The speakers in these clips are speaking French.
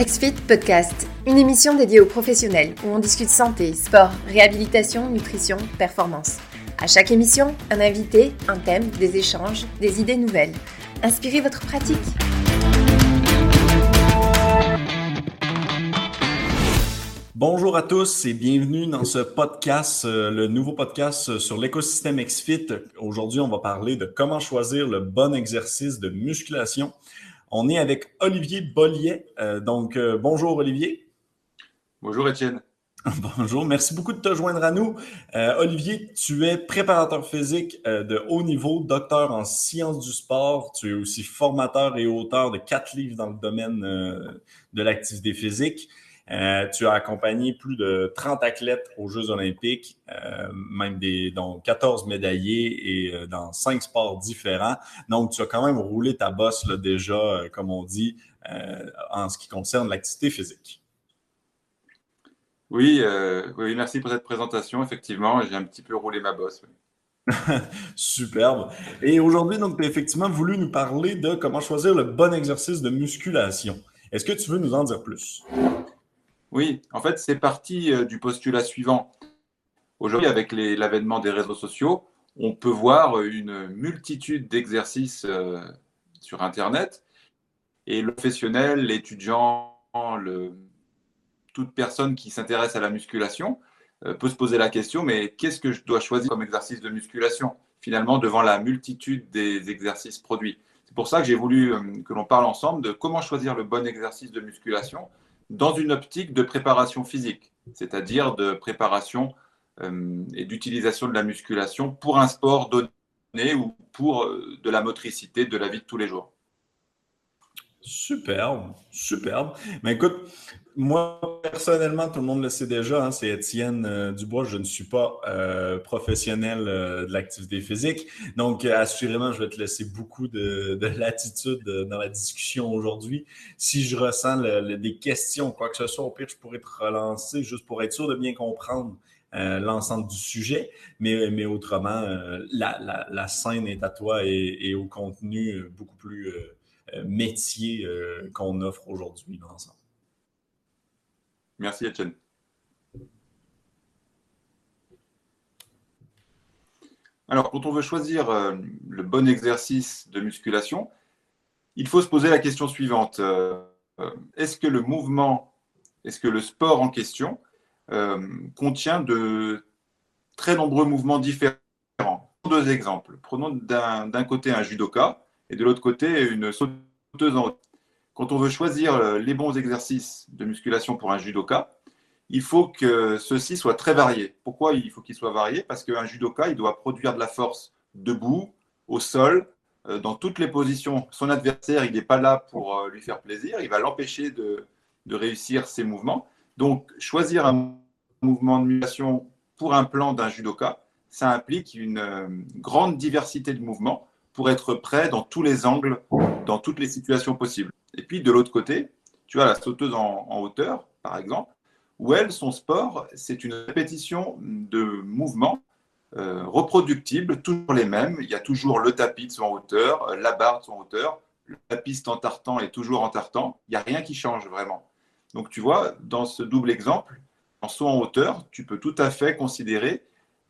XFIT Podcast, une émission dédiée aux professionnels où on discute santé, sport, réhabilitation, nutrition, performance. À chaque émission, un invité, un thème, des échanges, des idées nouvelles. Inspirez votre pratique. Bonjour à tous et bienvenue dans ce podcast, euh, le nouveau podcast sur l'écosystème XFIT. Aujourd'hui, on va parler de comment choisir le bon exercice de musculation. On est avec Olivier Bollier. Euh, donc, euh, bonjour Olivier. Bonjour Étienne. Bonjour, merci beaucoup de te joindre à nous. Euh, Olivier, tu es préparateur physique de haut niveau, docteur en sciences du sport. Tu es aussi formateur et auteur de quatre livres dans le domaine de l'activité physique. Euh, tu as accompagné plus de 30 athlètes aux Jeux olympiques, euh, même des, dont 14 médaillés et euh, dans cinq sports différents. Donc, tu as quand même roulé ta bosse là, déjà, comme on dit, en ce qui concerne l'activité physique. Oui, oui, merci pour cette présentation. Effectivement, j'ai un petit peu roulé ma bosse. Superbe. Et aujourd'hui, donc, tu as effectivement voulu nous parler de comment choisir le bon exercice de musculation. Est-ce que tu veux nous en dire plus? Oui, en fait, c'est parti euh, du postulat suivant. Aujourd'hui, avec l'avènement des réseaux sociaux, on peut voir une multitude d'exercices euh, sur Internet. Et le professionnel, l'étudiant, toute personne qui s'intéresse à la musculation euh, peut se poser la question, mais qu'est-ce que je dois choisir comme exercice de musculation Finalement, devant la multitude des exercices produits? C'est pour ça que j'ai voulu que l'on parle ensemble de comment choisir le bon exercice de musculation dans une optique de préparation physique, c'est-à-dire de préparation euh, et d'utilisation de la musculation pour un sport donné ou pour euh, de la motricité de la vie de tous les jours. Superbe, superbe. Mais écoute, moi, personnellement, tout le monde le sait déjà, hein, c'est Étienne euh, Dubois. Je ne suis pas euh, professionnel euh, de l'activité physique. Donc, assurément, je vais te laisser beaucoup de, latitude dans la discussion aujourd'hui. Si je ressens des questions, quoi que ce soit, au pire, je pourrais te relancer juste pour être sûr de bien comprendre l'ensemble du sujet. Mais, autrement, la, scène est à toi et au contenu beaucoup plus métier qu'on offre aujourd'hui ensemble. Merci Etienne. Alors, quand on veut choisir euh, le bon exercice de musculation, il faut se poser la question suivante. Euh, euh, est-ce que le mouvement, est-ce que le sport en question contient de très nombreux mouvements différents? Deux exemples. Prenons d'un côté un judoka et de l'autre côté une sauteuse en quand on veut choisir euh, les bons exercices de musculation pour un judoka, il faut que ceux-ci soient très variés. Pourquoi il faut qu'ils soient variés? Parce qu'un judoka, il doit produire de la force debout, au sol, euh, dans toutes les positions. Son adversaire, il n'est pas là pour euh, lui faire plaisir, il va l'empêcher de, réussir ses mouvements. Donc, choisir un mouvement de musculation pour un plan d'un judoka, ça implique une grande diversité de mouvements pour être prêt dans tous les angles, dans toutes les situations possibles. Et puis de l'autre côté, tu as la sauteuse en, hauteur, par exemple, où elle, son sport, c'est une répétition de mouvements euh, reproductibles, toujours les mêmes. Il y a toujours le tapis de son hauteur, la barre de son hauteur, la piste en tartan est toujours en tartan. Il n'y a rien qui change vraiment. Donc tu vois, dans ce double exemple, en saut en hauteur, tu peux tout à fait considérer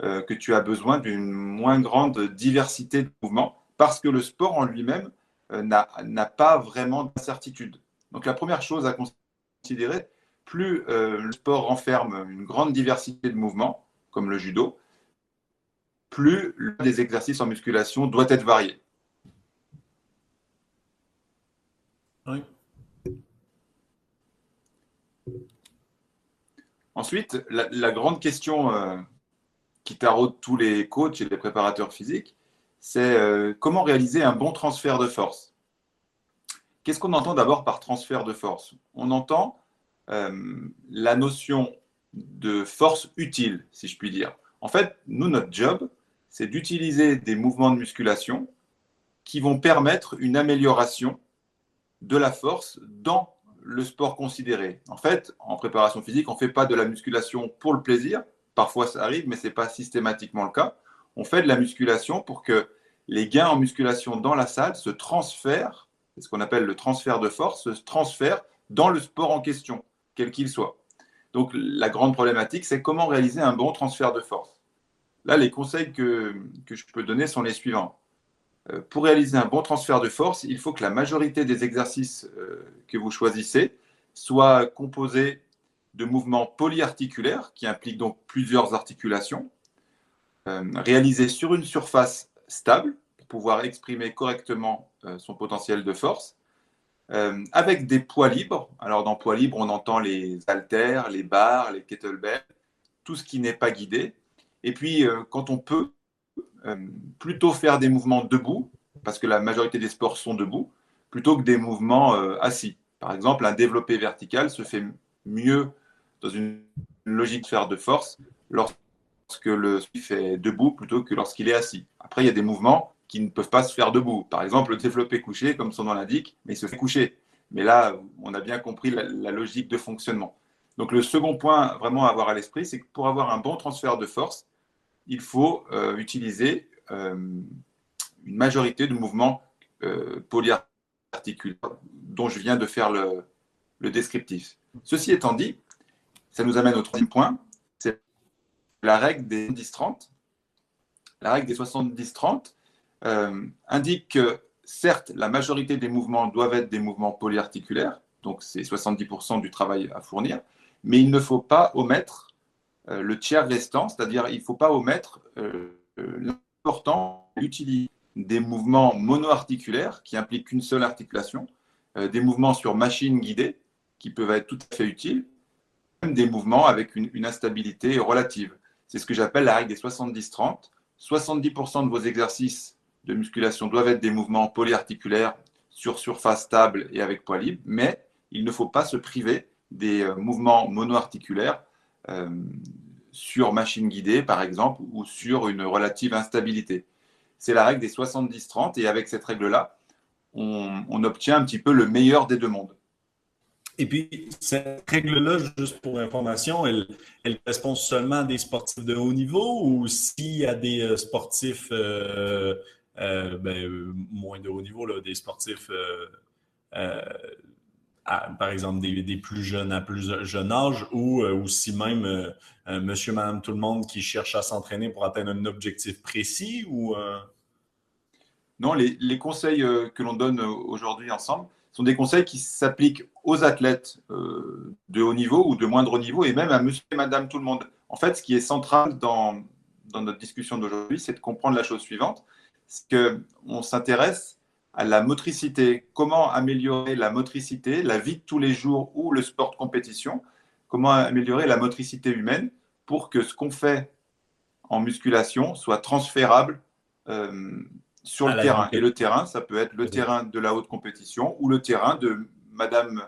euh, que tu as besoin d'une moins grande diversité de mouvements parce que le sport en lui-même euh, n'a pas vraiment d'incertitude. Donc la première chose à considérer, plus euh, le sport renferme une grande diversité de mouvements, comme le judo, plus les exercices en musculation doit être varié. Ensuite, la, grande question euh, qui taraude tous les coachs et les préparateurs physiques, c'est euh, comment réaliser un bon transfert de force? Qu'est-ce qu'on entend d'abord par transfert de force? On entend euh, la notion de force utile, si je puis dire. En fait, nous, notre job, c'est d'utiliser des mouvements de musculation qui vont permettre une amélioration de la force dans le sport considéré. En fait, en préparation physique, on ne fait pas de la musculation pour le plaisir. Parfois, ça arrive, mais ce n'est pas systématiquement le cas on fait de la musculation pour que les gains en musculation dans la salle se transfèrent, c'est ce qu'on appelle le transfert de force, se transfèrent dans le sport en question, quel qu'il soit. Donc la grande problématique, c'est comment réaliser un bon transfert de force. Là, les conseils que, que je peux donner sont les suivants. Euh, pour réaliser un bon transfert de force, il faut que la majorité des exercices euh, que vous choisissez soient composés de mouvements polyarticulaires, qui impliquent donc plusieurs articulations, euh, réalisés sur une surface stable, pour pouvoir exprimer correctement son potentiel de force, avec des poids libres. Alors dans poids libres, on entend les haltères, les barres, les kettlebells, tout ce qui n'est pas guidé. Et puis, quand on peut, euh, plutôt faire des mouvements debout, parce que la majorité des sports sont debout, plutôt que des mouvements euh, assis. Par exemple, un développé vertical se fait mieux dans une logique de faire de force lorsque le fait debout plutôt que lorsqu'il est assis. Après, il y a des mouvements qui ne peuvent pas se faire debout. Par exemple, le développé couché, comme son nom l'indique, mais il se fait coucher. Mais là, on a bien compris la, logique de fonctionnement. Donc le second point vraiment à avoir à l'esprit, c'est que pour avoir un bon transfert de force, il faut euh, utiliser euh, une majorité de mouvements euh, polyarticulaires dont je viens de faire le, descriptif. Ceci étant dit, ça nous amène au troisième point, la règle des 70-30. La 70-30 indique que certes, la majorité des mouvements doivent être des mouvements polyarticulaires, donc c'est 70% du travail à fournir, mais il ne faut pas omettre euh, le tiers restant, c'est-à-dire il ne faut pas omettre euh, euh, l'important d'utiliser des mouvements monoarticulaires qui impliquent qu'une seule articulation, des mouvements sur machine guidée qui peuvent être tout à fait utiles, même des mouvements avec une, instabilité relative. C'est ce que j'appelle la règle des 70-30. 70%, de vos exercices de musculation doivent être des mouvements polyarticulaires sur surface stable et avec poids libre, mais il ne faut pas se priver des mouvements monoarticulaires euh, sur machine guidée, par exemple, ou sur une relative instabilité. C'est la règle des 70-30, et avec cette règle-là, on, obtient un petit peu le meilleur des deux mondes. Et puis, cette règle-là, juste pour information, elle, correspond seulement à des sportifs de haut niveau ou s'il y a des euh, sportifs euh, ben, moins de haut niveau, des sportifs par exemple, des, plus jeunes à plus jeune âge ou euh, aussi même euh, euh, monsieur, madame, tout le monde qui cherche à s'entraîner pour atteindre un objectif précis ou Non, les, conseils que l'on donne aujourd'hui ensemble sont des conseils qui s'appliquent aux athlètes de haut niveau ou de moindre niveau et même à monsieur et madame tout le monde. En fait, ce qui est central dans, dans notre discussion d'aujourd'hui, c'est de comprendre la chose suivante, c'est qu'on s'intéresse à la motricité. Comment améliorer la motricité, la vie de tous les jours ou le sport de compétition? Comment améliorer la motricité humaine pour que ce qu'on fait en musculation soit transférable euh, sur le terrain. Et le terrain, ça peut être le terrain de la haute compétition ou le terrain de madame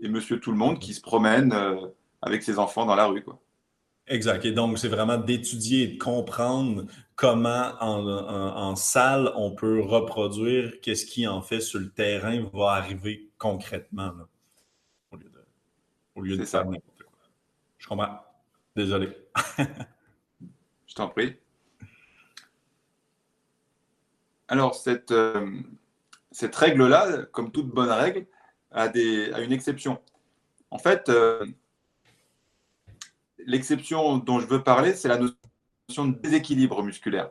et monsieur tout le monde qui se promènent euh, avec ses enfants dans la rue. Quoi. Exact. Et donc, c'est vraiment d'étudier et de comprendre comment en, salle on peut reproduire qu'est-ce qui en fait sur le terrain va arriver concrètement au lieu de, au lieu de faire n'importe quoi. Je comprends. Désolé. Je t'en prie. Alors, cette, euh, cette règle-là, comme toute bonne règle, a, des, a une exception. En fait, euh, l'exception dont je veux parler, c'est la notion de déséquilibre musculaire.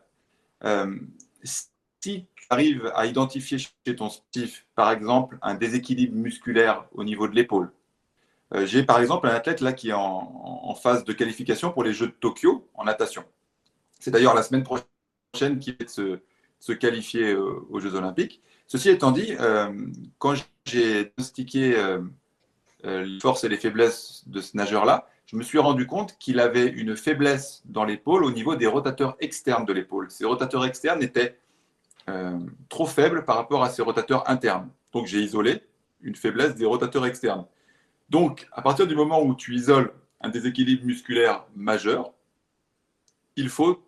Euh, si tu arrives à identifier chez ton sportif, par exemple, un déséquilibre musculaire au niveau de l'épaule, j'ai par exemple un athlète là qui est en, phase de qualification pour les Jeux de Tokyo en natation. C'est d'ailleurs la semaine prochaine qu'il va se, se qualifier euh, aux Jeux Olympiques. Ceci étant dit, quand j'ai diagnostiqué les forces et les faiblesses de ce nageur-là, je me suis rendu compte qu'il avait une faiblesse dans l'épaule au niveau des rotateurs externes de l'épaule. Ces rotateurs externes étaient euh, trop faibles par rapport à ces rotateurs internes. Donc j'ai isolé une faiblesse des rotateurs externes. Donc à partir du moment où tu isoles un déséquilibre musculaire majeur, il faut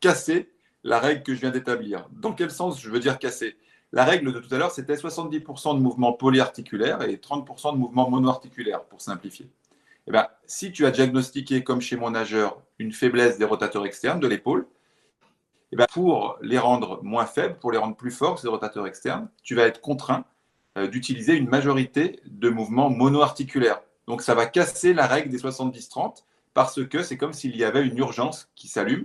casser la règle que je viens d'établir. Dans quel sens je veux dire casser? La règle de tout à l'heure, c'était 70% de mouvements polyarticulaires et 30% de mouvements monoarticulaires, pour simplifier. Eh ben, si tu as diagnostiqué, comme chez mon nageur, une faiblesse des rotateurs externes de l'épaule, eh ben, pour les rendre moins faibles, pour les rendre plus forts, ces rotateurs externes, tu vas être contraint euh, d'utiliser une majorité de mouvements monoarticulaires. Donc ça va casser la règle des 70-30 parce que c'est comme s'il y avait une urgence qui s'allume.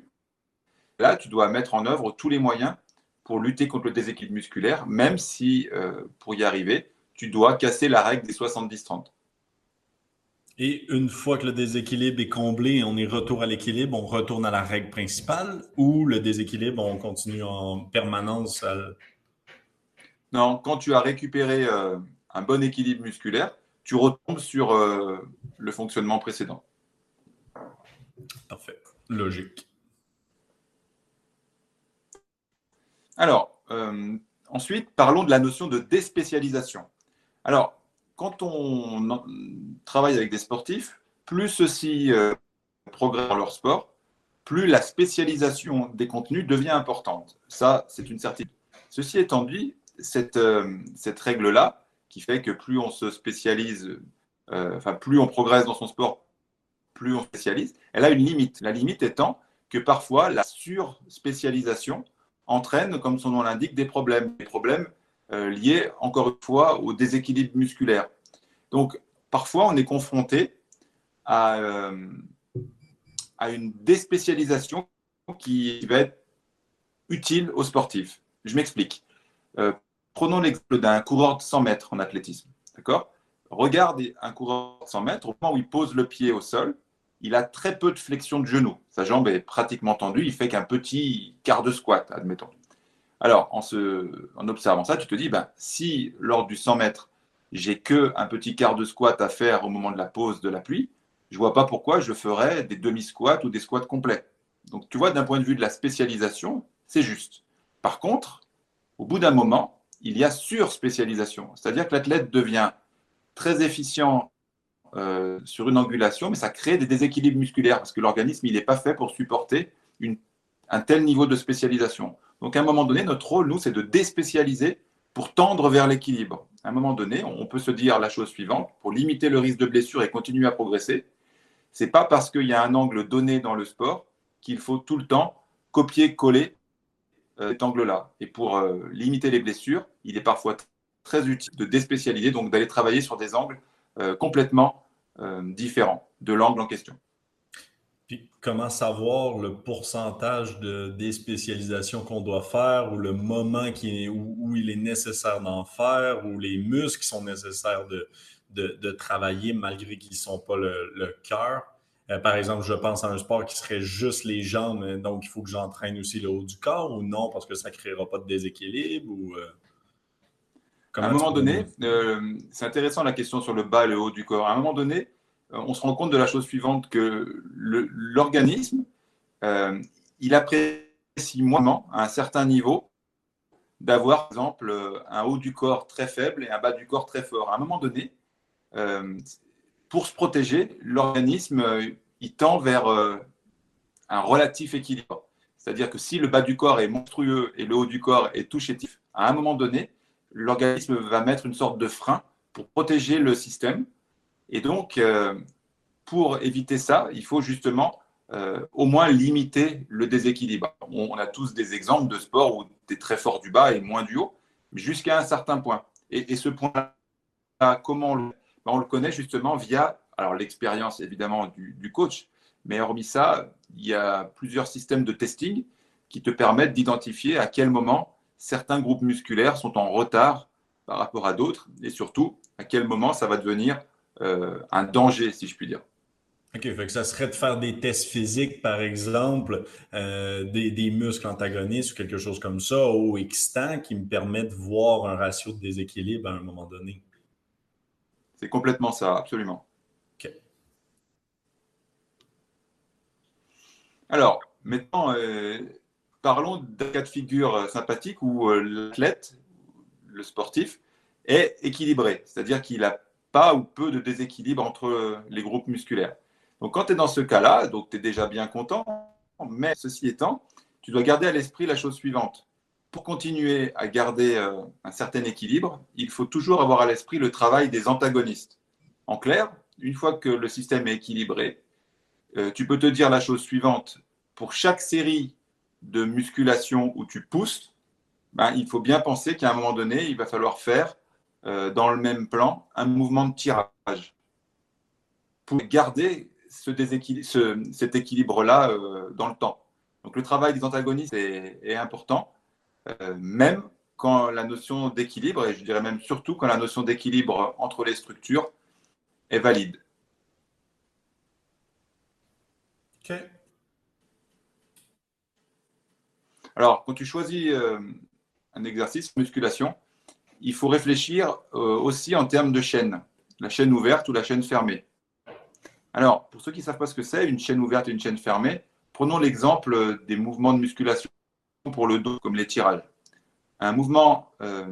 Là, tu dois mettre en œuvre tous les moyens pour lutter contre le déséquilibre musculaire, même si euh, pour y arriver, tu dois casser la règle des 70-30. Et une fois que le déséquilibre est comblé et on est retour à l'équilibre, on retourne à la règle principale ou le déséquilibre, on continue en permanence à... Non, quand tu as récupéré euh, un bon équilibre musculaire, tu retombes sur euh, le fonctionnement précédent. Parfait. Logique. Alors, euh, ensuite, parlons de la notion de déspécialisation. Alors, quand on travaille avec des sportifs, plus ceux-ci euh, progressent dans leur sport, plus la spécialisation des contenus devient importante. Ça, c'est une certitude. Ceci étant dit, cette, euh, cette règle-là, qui fait que plus on se spécialise, enfin, plus on progresse dans son sport, plus on spécialise, elle a une limite. La limite étant que parfois, la surspécialisation entraîne, comme son nom l'indique, des problèmes. Des problèmes euh, liées, encore une fois, au déséquilibre musculaire. Donc, parfois, on est confronté à, euh, une déspécialisation qui va être utile aux sportifs. Je m'explique. Euh, prenons l'exemple d'un coureur de 100 mètres en athlétisme. D'accord? Regarde un coureur de 100 mètres, au moment où il pose le pied au sol, il a très peu de flexion de genou. Sa jambe est pratiquement tendue, il fait qu'un petit quart de squat, admettons. Alors, en, observant ça, tu te dis, ben, si lors du 100 mètres, j'ai que un petit quart de squat à faire au moment de la pause de la pluie, je vois pas pourquoi je ferais des demi-squats ou des squats complets. Donc, tu vois, d'un point de vue de la spécialisation, c'est juste. Par contre, au bout d'un moment, il y a sur-spécialisation. C'est-à-dire que l'athlète devient très efficient euh, sur une angulation, mais ça crée des déséquilibres musculaires parce que l'organisme, il n'est pas fait pour supporter un tel niveau de spécialisation. Donc à un moment donné, notre rôle, nous, c'est de déspécialiser pour tendre vers l'équilibre. À un moment donné, on peut se dire la chose suivante, pour limiter le risque de blessure et continuer à progresser, c'est pas parce qu'il y a un angle donné dans le sport qu'il faut tout le temps copier-coller euh, cet angle-là. Et pour euh, limiter les blessures, il est parfois très utile de déspécialiser, donc d'aller travailler sur des angles complètement différents de l'angle en question. Puis comment savoir le pourcentage de déspécialisation qu'on doit faire ou le moment où, il est nécessaire d'en faire ou les muscles qui sont nécessaires de, travailler malgré qu'ils ne sont pas le, cœur? Euh, par exemple, je pense à un sport qui serait juste les jambes, donc il faut que j'entraîne aussi le haut du corps ou non parce que ça ne créera pas de déséquilibre ou, euh, À un moment donné, euh, c'est intéressant la question sur le bas et le haut du corps. À un moment donné, euh, on se rend compte de la chose suivante que l'organisme, euh, il apprécie moins à un certain niveau d'avoir, par exemple, un haut du corps très faible et un bas du corps très fort. À un moment donné, euh, pour se protéger, l'organisme, il tend vers un relatif équilibre. C'est-à-dire que si le bas du corps est monstrueux et le haut du corps est tout chétif, à un moment donné, l'organisme va mettre une sorte de frein pour protéger le système et donc, euh, pour éviter ça, il faut justement euh, au moins limiter le déséquilibre. On, a tous des exemples de sports où tu es très fort du bas et moins du haut, jusqu'à un certain point. Et, ce point-là, comment on le, ben, on le connaît justement via l'expérience évidemment du, coach, mais hormis ça, il y a plusieurs systèmes de testing qui te permettent d'identifier à quel moment certains groupes musculaires sont en retard par rapport à d'autres, et surtout à quel moment ça va devenir euh, un danger, si je puis dire. OK, fait que ça serait de faire des tests physiques, par exemple, euh, des, muscles antagonistes ou quelque chose comme ça, au extant, qui me permet de voir un ratio de déséquilibre à un moment donné. C'est complètement ça, absolument. OK. Alors, maintenant, euh, parlons d'un cas de figure sympathique où l'athlète, le sportif, est équilibré, c'est-à-dire qu'il a ou peu de déséquilibre entre les groupes musculaires. Donc quand tu es dans ce cas-là, donc tu es déjà bien content, mais ceci étant, tu dois garder à l'esprit la chose suivante. Pour continuer à garder euh, un certain équilibre, il faut toujours avoir à l'esprit le travail des antagonistes. En clair, une fois que le système est équilibré, euh, tu peux te dire la chose suivante. Pour chaque série de musculation où tu pousses, ben, il faut bien penser qu'à un moment donné, il va falloir faire euh, dans le même plan un mouvement de tirage pour garder ce cet équilibre-là euh, dans le temps. Donc le travail des antagonistes est, important, euh, même quand la notion d'équilibre, et je dirais même surtout quand la notion d'équilibre entre les structures est valide. Alors, quand tu choisis un exercice, musculation, il faut réfléchir euh, aussi en termes de chaîne, la chaîne ouverte ou la chaîne fermée. Alors, pour ceux qui ne savent pas ce que c'est, une chaîne ouverte et une chaîne fermée, prenons l'exemple des mouvements de musculation pour le dos, comme les tirages. Un mouvement euh,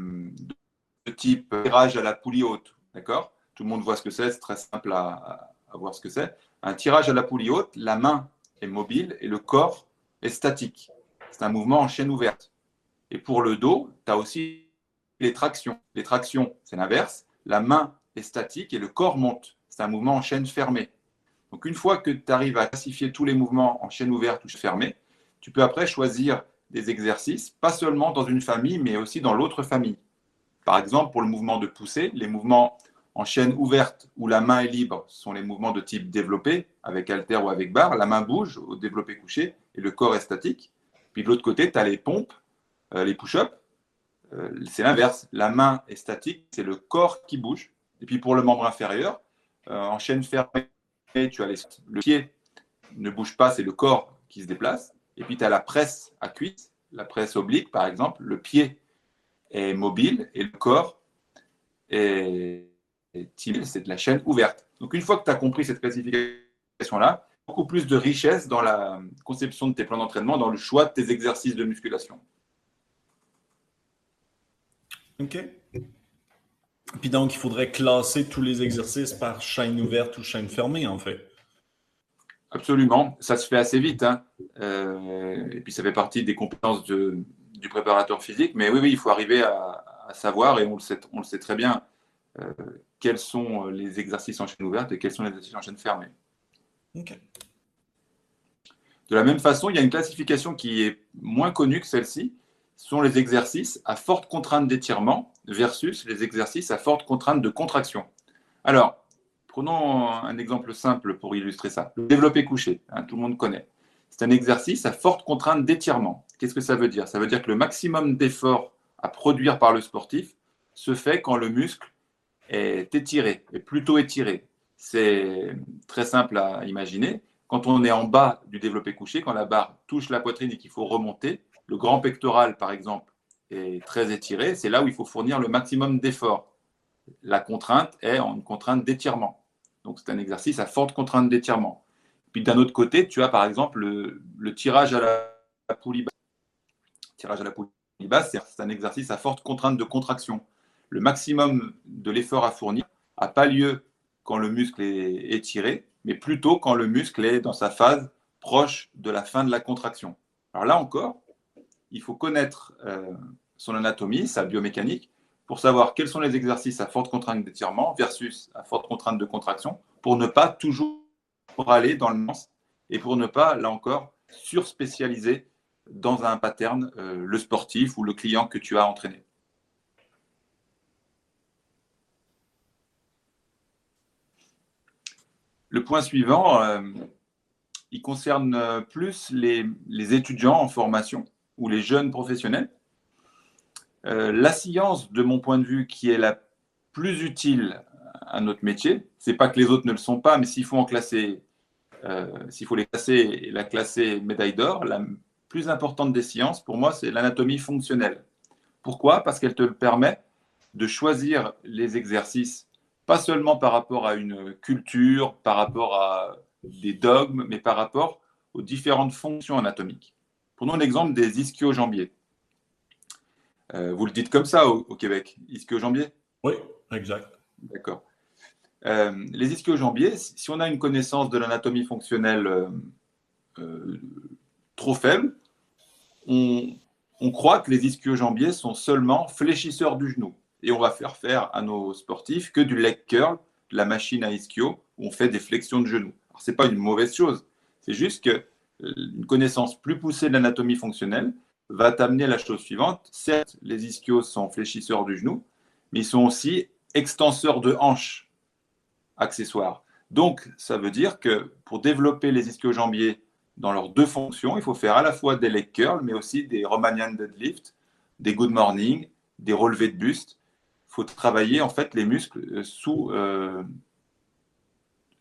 de type tirage à la poulie haute, d'accord? Tout le monde voit ce que c'est, c'est très simple à voir ce que c'est. Un tirage à la poulie haute, la main est mobile et le corps est statique. C'est un mouvement en chaîne ouverte. Et pour le dos, tu as aussi les tractions. Les tractions, c'est l'inverse. La main est statique et le corps monte. C'est un mouvement en chaîne fermée. Donc une fois que tu arrives à classifier tous les mouvements en chaîne ouverte ou fermée, tu peux après choisir des exercices, pas seulement dans une famille, mais aussi dans l'autre famille. Par exemple, pour le mouvement de poussée, les mouvements en chaîne ouverte où la main est libre sont les mouvements de type développé, avec halter ou avec barre. La main bouge au développé couché et le corps est statique. Puis de l'autre côté, tu as les pompes, euh, les push-ups, euh, c'est l'inverse. La main est statique, c'est le corps qui bouge. Et puis pour le membre inférieur, euh, en chaîne fermée, tu as le pied ne bouge pas, c'est le corps qui se déplace. Et puis tu as la presse à cuisse, la presse oblique par exemple. Le pied est mobile et le corps est, est c'est de la chaîne ouverte. Donc une fois que tu as compris cette classification-là, beaucoup plus de richesse dans la conception de tes plans d'entraînement, dans le choix de tes exercices de musculation. OK. Puis donc, il faudrait classer tous les exercices par chaîne ouverte ou chaîne fermée, en fait. Absolument. Ça se fait assez vite. Hein. Euh, et puis, ça fait partie des compétences du préparateur physique. Mais oui, oui, il faut arriver à, savoir, et on le sait, on le sait très bien, euh, quels sont les exercices en chaîne ouverte et quels sont les exercices en chaîne fermée. De la même façon, il y a une classification qui est moins connue que celle-ci, sont les exercices à forte contrainte d'étirement versus les exercices à forte contrainte de contraction. Alors, prenons un exemple simple pour illustrer ça. Le développé couché, hein, tout le monde connaît. C'est un exercice à forte contrainte d'étirement. Qu'est-ce que ça veut dire? Ça veut dire que le maximum d'effort à produire par le sportif se fait quand le muscle est étiré, est plutôt étiré. C'est très simple à imaginer. Quand on est en bas du développé couché, quand la barre touche la poitrine et qu'il faut remonter, le grand pectoral, par exemple, est très étiré, c'est là où il faut fournir le maximum d'effort. La contrainte est en une contrainte d'étirement. Donc c'est un exercice à forte contrainte d'étirement. Puis d'un autre côté, tu as par exemple le, tirage à la, poulie basse. tirage à la poulie basse, c'est un exercice à forte contrainte de contraction. Le maximum de l'effort à fournir n'a pas lieu quand le muscle est étiré, mais plutôt quand le muscle est dans sa phase proche de la fin de la contraction. Alors là encore, il faut connaître euh, son anatomie, sa biomécanique, pour savoir quels sont les exercices à forte contrainte d'étirement versus à forte contrainte de contraction, pour ne pas toujours aller dans le sens et pour ne pas, là encore, surspécialiser dans un pattern euh, le sportif ou le client que tu as entraîné. Le point suivant, euh, il concerne plus les étudiants en formation ou les jeunes professionnels. Euh, la science, de mon point de vue, qui est la plus utile à notre métier, c'est pas que les autres ne le sont pas, mais s'il faut en classer, euh, s'il faut les classer la classer médaille d'or, la plus importante des sciences, pour moi, c'est l'anatomie fonctionnelle. Pourquoi? Parce qu'elle te permet de choisir les exercices, pas seulement par rapport à une culture, par rapport à des dogmes, mais par rapport aux différentes fonctions anatomiques. Prenons l'exemple des ischio-jambiers. Euh, vous le dites comme ça au, Québec, ischio-jambiers? Oui, exact. D'accord. Euh, les ischio-jambiers, si on a une connaissance de l'anatomie fonctionnelle euh, trop faible, on, croit que les ischio-jambiers sont seulement fléchisseurs du genou. Et on va faire faire à nos sportifs que du leg curl, de la machine à ischio, où on fait des flexions de genoux. Alors, ce n'est pas une mauvaise chose. C'est juste que une connaissance plus poussée de l'anatomie fonctionnelle va t'amener à la chose suivante. Certes, les ischios sont fléchisseurs du genou, mais ils sont aussi extenseurs de hanches accessoires. Donc, ça veut dire que pour développer les ischio-jambiers dans leurs deux fonctions, il faut faire à la fois des leg curls, mais aussi des Romanian deadlift, des good morning, des relevés de buste. Faut travailler en fait les muscles euh, sous, euh,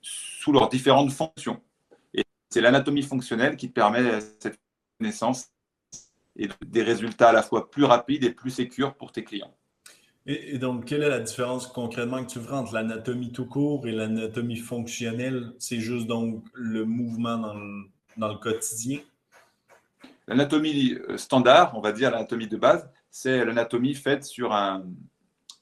sous leurs différentes fonctions. Et c'est l'anatomie fonctionnelle qui permet cette connaissance et des résultats à la fois plus rapides et plus sécures pour tes clients. Et, donc, quelle est la différence concrètement que tu vois entre l'anatomie tout court et l'anatomie fonctionnelle? C'est juste donc le mouvement dans le, dans le quotidien? L'anatomie euh, standard, on va dire l'anatomie de base, c'est l'anatomie faite sur un,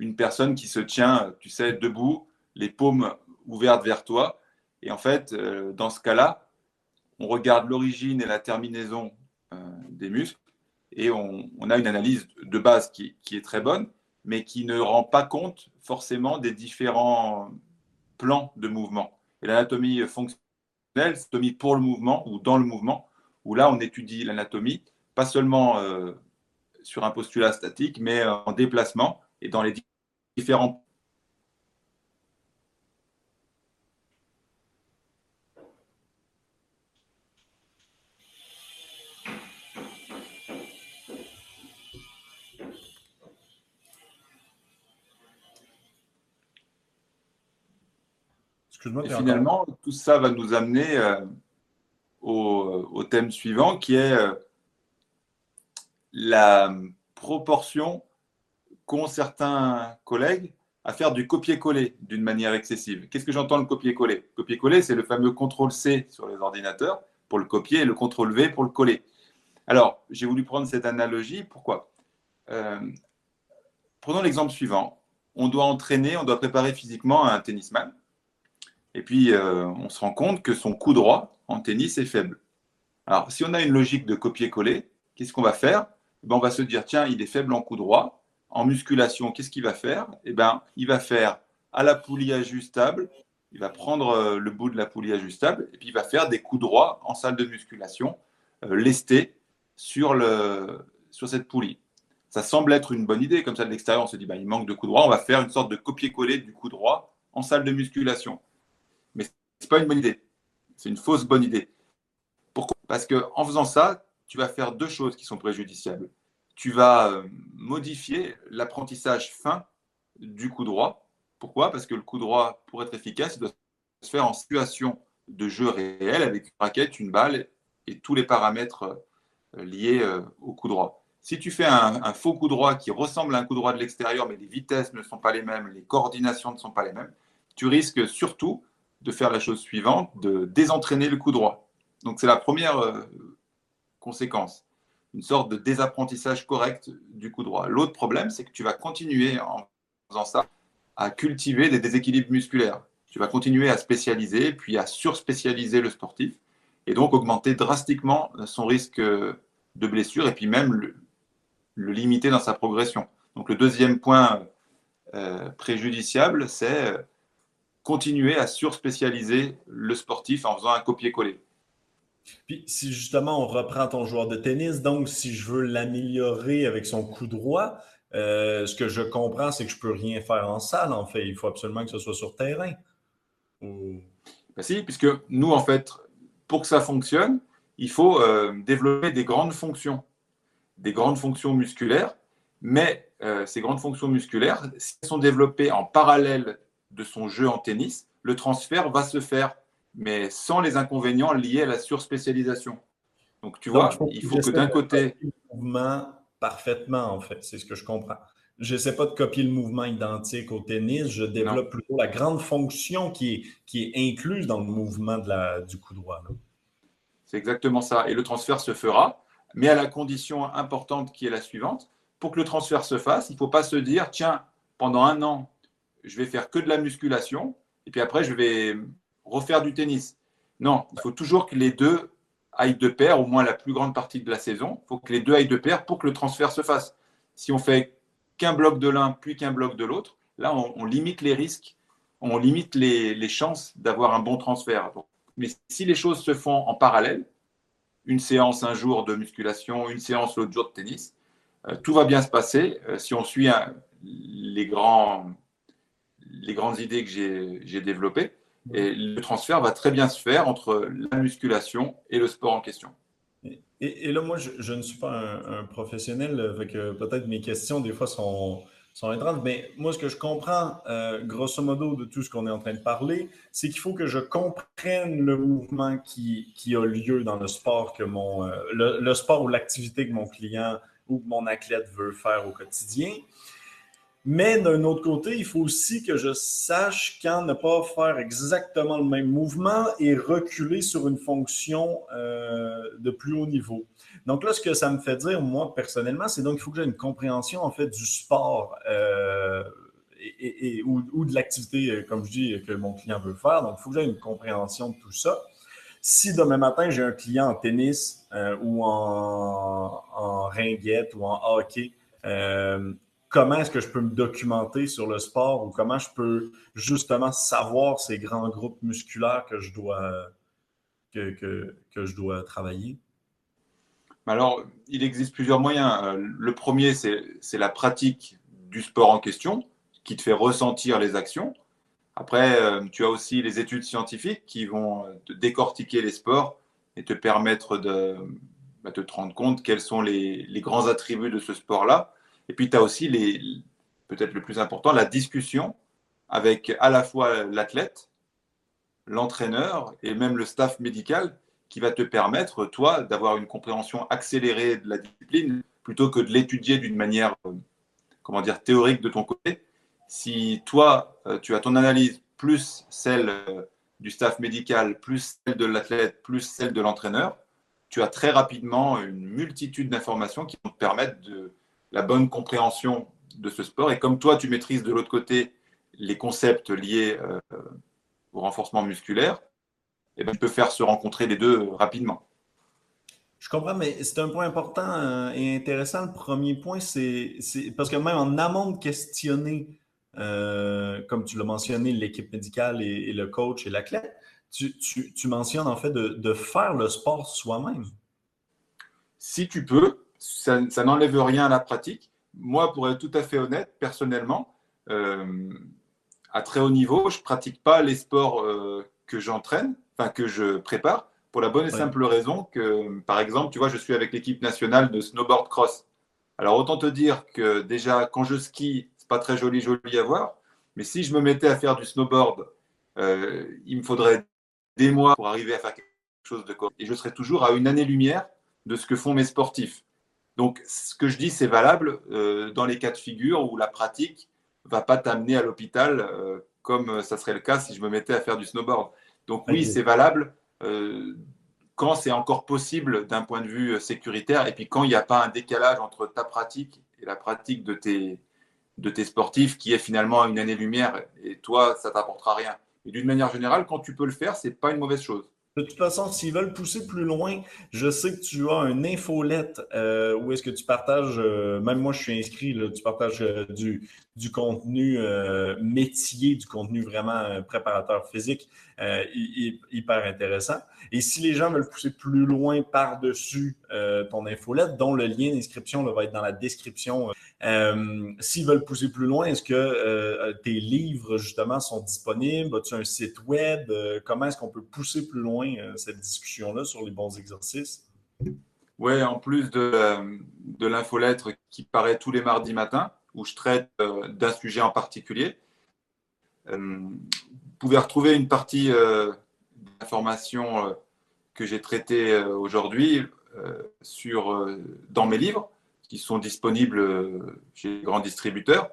une personne qui se tient, tu sais, debout, les paumes ouvertes vers toi. Et en fait, euh, dans ce cas-là, on regarde l'origine et la terminaison euh, des muscles et on, a une analyse de base qui, est très bonne, mais qui ne rend pas compte forcément des différents plans de mouvement. Et l'anatomie fonctionnelle, l'anatomie pour le mouvement ou dans le mouvement, où là on étudie l'anatomie, pas seulement euh, sur un postulat statique, mais en déplacement et dans les différents Et finalement, tout ça va nous amener euh, au, thème suivant qui est euh, la proportion certains collègues à faire du copier-coller d'une manière excessive. Qu'est-ce que j'entends le copier-coller? Copier-coller, c'est le fameux contrôle-C sur les ordinateurs pour le copier et le contrôle-V pour le coller. Alors, j'ai voulu prendre cette analogie. Pourquoi? Euh, Prenons l'exemple suivant. On doit entraîner, on doit préparer physiquement un tennisman. Et puis, euh, on se rend compte que son coup droit en tennis est faible. Alors, si on a une logique de copier-coller, qu'est-ce qu'on va faire? Eh ben, On va se dire, tiens, il est faible en coup droit. En musculation, qu'est-ce qu'il va faire? Eh ben, Il va faire à la poulie ajustable, il va prendre euh, le bout de la poulie ajustable et puis il va faire des coups droits en salle de musculation, euh, lestés sur, le, sur cette poulie. Ça semble être une bonne idée, comme ça de l'extérieur, on se dit, ben, il manque de coup droit, on va faire une sorte de copier-coller du coup droit en salle de musculation n'est pas une bonne idée. C'est une fausse bonne idée. Pourquoi? Parce qu'en faisant ça, tu vas faire deux choses qui sont préjudiciables. Tu vas euh, modifier l'apprentissage fin du coup droit. Pourquoi? Parce que le coup droit, pour être efficace, doit se faire en situation de jeu réel avec une raquette, une balle et tous les paramètres euh, liés euh, au coup droit. Si tu fais un, un, faux coup droit qui ressemble à un coup droit de l'extérieur, mais les vitesses ne sont pas les mêmes, les coordinations ne sont pas les mêmes, tu risques surtout de faire la chose suivante, de désentraîner le coup droit. Donc c'est la première conséquence, une sorte de désapprentissage correct du coup droit. L'autre problème, c'est que tu vas continuer en faisant ça à cultiver des déséquilibres musculaires. Tu vas continuer à spécialiser, puis à surspécialiser le sportif, et donc augmenter drastiquement son risque de blessure, et puis même le, limiter dans sa progression. Donc le deuxième point euh, préjudiciable, c'est euh, continuer à surspécialiser le sportif en faisant un copier-coller. Puis si justement on reprend ton joueur de tennis, donc si je veux l'améliorer avec son coup droit, euh, ce que je comprends, c'est que je peux rien faire en salle, en fait. Il faut absolument que ce soit sur terrain. Ben si, puisque nous, en fait, pour que ça fonctionne, il faut euh, développer des grandes fonctions, des grandes fonctions musculaires, mais euh, ces grandes fonctions musculaires, si elles sont développées en parallèle de son jeu en tennis, le transfert va se faire, mais sans les inconvénients liés à la surspécialisation. Donc, tu vois, il faut que d'un côté. Le mouvement parfaitement, en fait, c'est ce que je comprends. Je n'essaie pas de copier le mouvement identique au tennis, je développe plutôt la grande fonction qui est, qui est incluse dans le mouvement de la, du coup droit. C'est exactement ça. Et le transfert se fera, mais à la condition importante qui est la suivante. Pour que le transfert se fasse, il ne faut pas se dire, tiens, pendant un an, je vais faire que de la musculation et puis après, je vais refaire du tennis. Non, il faut toujours que les deux aillent de pair, au moins la plus grande partie de la saison. Il faut que les deux aillent de pair pour que le transfert se fasse. Si on fait qu'un bloc de l'un puis qu'un bloc de l'autre, là, on, limite les risques, on limite les, chances d'avoir un bon transfert. Mais si les choses se font en parallèle, une séance un jour de musculation, une séance l'autre jour de tennis, euh, tout va bien se passer euh, si on suit les, grands, les grandes idées que j'ai développées. Et le transfert va très bien se faire entre la musculation et le sport en question. Et, là, moi, je, ne suis pas un, professionnel, avec peut-être mes questions, des fois, sont, sont mais moi, ce que je comprends, euh, grosso modo, de tout ce qu'on est en train de parler, c'est qu'il faut que je comprenne le mouvement qui, qui a lieu dans le sport que mon, euh, le, sport ou l'activité que mon client ou mon athlète veut faire au quotidien. Mais d'un autre côté, il faut aussi que je sache quand ne pas faire exactement le même mouvement et reculer sur une fonction euh, de plus haut niveau. Donc là, ce que ça me fait dire, moi, personnellement, c'est donc qu'il faut que j'ai une compréhension, en fait, du sport euh, et, ou, de l'activité, euh, comme je dis, que mon client veut faire. Donc, il faut que j'ai une compréhension de tout ça. Si demain matin, j'ai un client en tennis ou en, en, ringuette ou en hockey, comment est-ce que je peux me documenter sur le sport ou comment je peux justement savoir ces grands groupes musculaires que je dois, travailler? Alors, il existe plusieurs moyens. Euh, le premier, c'est la pratique du sport en question qui te fait ressentir les actions. Après, euh, tu as aussi les études scientifiques qui vont te décortiquer les sports et te permettre de, bah, te rendre compte quels sont les, les grands attributs de ce sport-là et puis, tu as aussi, peut-être le plus important, la discussion avec à la fois l'athlète, l'entraîneur et même le staff médical qui va te permettre, toi, d'avoir une compréhension accélérée de la discipline plutôt que de l'étudier d'une manière, euh, comment dire, théorique de ton côté. Si toi, euh, tu as ton analyse plus celle euh, du staff médical, plus celle de l'athlète, plus celle de l'entraîneur, tu as très rapidement une multitude d'informations qui vont te permettre de, la bonne compréhension de ce sport. Et comme toi, tu maîtrises de l'autre côté les concepts liés euh, au renforcement musculaire, eh ben, tu peux faire se rencontrer les deux rapidement. Je comprends, mais c'est un point important euh, et intéressant. Le premier point, c'est parce que même en amont de questionner, euh, comme tu l'as mentionné, l'équipe médicale et, le coach et l'athlète, tu, tu, mentionnes en fait de, de faire le sport soi-même. Si tu peux, ça, n'enlève rien à la pratique. Moi, pour être tout à fait honnête, personnellement, euh, à très haut niveau, je ne pratique pas les sports euh, que j'entraîne, enfin que je prépare, pour la bonne et simple raison que, par exemple, tu vois, je suis avec l'équipe nationale de snowboard cross. Alors autant te dire que déjà, quand je skie, c'est pas très joli, joli à voir. Mais si je me mettais à faire du snowboard, euh, il me faudrait des mois pour arriver à faire quelque chose de correct. Et je serais toujours à une année-lumière de ce que font mes sportifs. Donc, ce que je dis, c'est valable euh, dans les cas de figure où la pratique ne va pas t'amener à l'hôpital euh, comme ça serait le cas si je me mettais à faire du snowboard. Donc, oui, c'est valable euh, quand c'est encore possible d'un point de vue sécuritaire et puis quand il n'y a pas un décalage entre ta pratique et la pratique de tes, de tes sportifs qui est finalement une année-lumière et toi, ça ne t'apportera rien. Et d'une manière générale, quand tu peux le faire, ce n'est pas une mauvaise chose. De toute façon, s'ils veulent pousser plus loin, je sais que tu as un infolette euh, où est-ce que tu partages, euh, même moi je suis inscrit, là, tu partages euh, du, du contenu euh, métier, du contenu vraiment préparateur physique, hyper intéressant. Et si les gens veulent pousser plus loin par-dessus ton infolette, dont le lien d'inscription va être dans la description euh, s'ils veulent pousser plus loin, est-ce que euh, tes livres, justement, sont disponibles? As-tu un site web? Euh, comment est-ce qu'on peut pousser plus loin cette discussion-là sur les bons exercices? Oui, en plus de, de l'infolettre qui paraît tous les mardis matins, où je traite d'un sujet en particulier, vous pouvez retrouver une partie d'informations que j'ai traitées aujourd'hui dans mes livres qui sont disponibles euh, chez les grands distributeurs.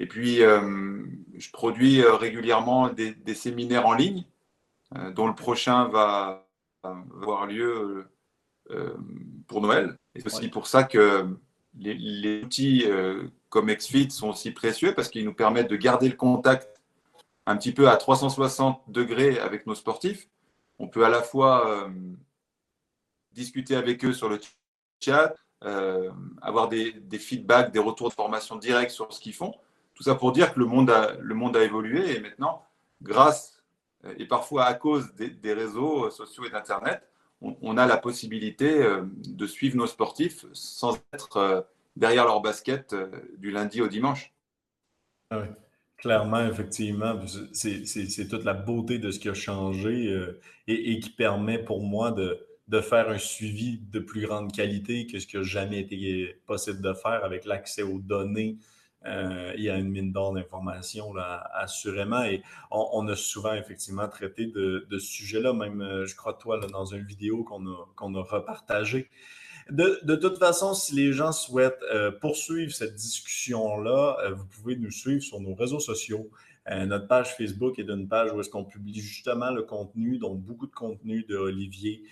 Et puis, euh, je produis euh, régulièrement des, séminaires en ligne, dont le prochain va avoir lieu pour Noël. Et c'est aussi pour ça que les, outils comme XFIT sont aussi précieux parce qu'ils nous permettent de garder le contact un petit peu à 360 degrés avec nos sportifs. On peut à la fois discuter avec eux sur le chat, euh, avoir des, feedbacks, des retours de formation directs sur ce qu'ils font. Tout ça pour dire que le monde a, le monde a évolué et maintenant, grâce et parfois à cause des, réseaux sociaux et d'Internet, on, a la possibilité euh, de suivre nos sportifs sans être euh, derrière leur basket du lundi au dimanche. Ah. Clairement, effectivement, c'est toute la beauté de ce qui a changé euh, et, qui permet pour moi de, faire un suivi de plus grande qualité que ce qui n'a jamais été possible de faire avec l'accès aux données. Il y a une mine d'or d'informations, assurément. Et on, a souvent, effectivement, traité de, ce sujet-là, même, euh, je crois, toi, dans une vidéo qu'on a, qu'on a repartagée. De, toute façon, si les gens souhaitent euh, poursuivre cette discussion-là, euh, vous pouvez nous suivre sur nos réseaux sociaux. Euh, notre page Facebook est une page où est-ce qu'on publie justement le contenu, donc beaucoup de contenu de Olivier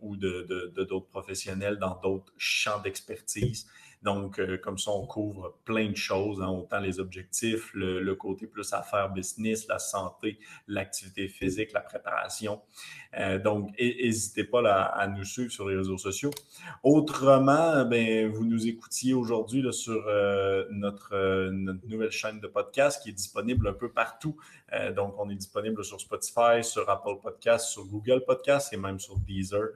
ou de d'autres professionnels dans d'autres champs d'expertise. Donc, euh, comme ça, on couvre plein de choses, hein, autant les objectifs, le, côté plus affaires business, la santé, l'activité physique, la préparation. Euh, donc, n'hésitez pas à nous suivre sur les réseaux sociaux. Autrement, ben, vous nous écoutiez aujourd'hui sur euh, notre, notre, nouvelle chaîne de podcast qui est disponible un peu partout. donc, on est disponible sur Spotify, sur Apple Podcast, sur Google Podcast et même sur Deezer.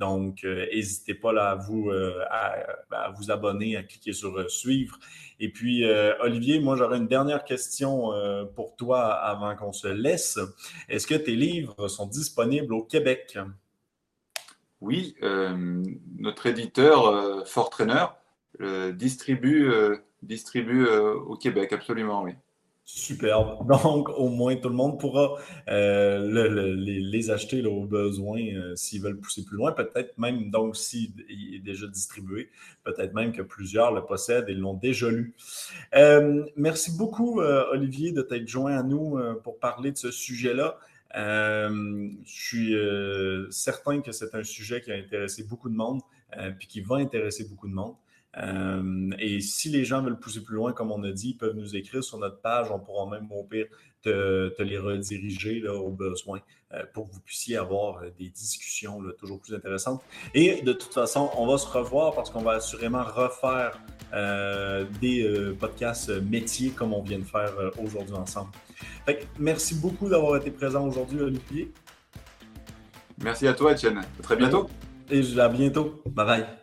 Donc, euh, n'hésitez pas là, à, vous, euh, à, vous abonner, à cliquer sur euh, suivre. Et puis, Olivier, moi, j'aurais une dernière question pour toi avant qu'on se laisse. Est-ce que tes livres sont disponibles au Québec? Oui, notre éditeur, Fort Trainer, distribue, distribue au Québec, absolument, oui. Superbe. Donc, au moins, tout le monde pourra euh, les, acheter au besoin euh, s'ils veulent pousser plus loin. Peut-être même, donc, s'il est déjà distribué, peut-être même que plusieurs le possèdent et l'ont déjà lu. Euh, merci beaucoup, Olivier, de t'être joint à nous pour parler de ce sujet-là. je suis certain que c'est un sujet qui a intéressé beaucoup de monde, puis qui va intéresser beaucoup de monde. Euh, et si les gens veulent pousser plus loin, comme on a dit, ils peuvent nous écrire sur notre page. On pourra même, au pire, te, les rediriger là, au besoin euh, pour que vous puissiez avoir euh, des discussions toujours plus intéressantes. Et de toute façon, on va se revoir parce qu'on va assurément refaire des podcasts métiers comme on vient de faire aujourd'hui ensemble. merci beaucoup d'avoir été présent aujourd'hui, Olivier. Merci à toi, Etienne. À très bientôt. Et à bientôt. Bye bye.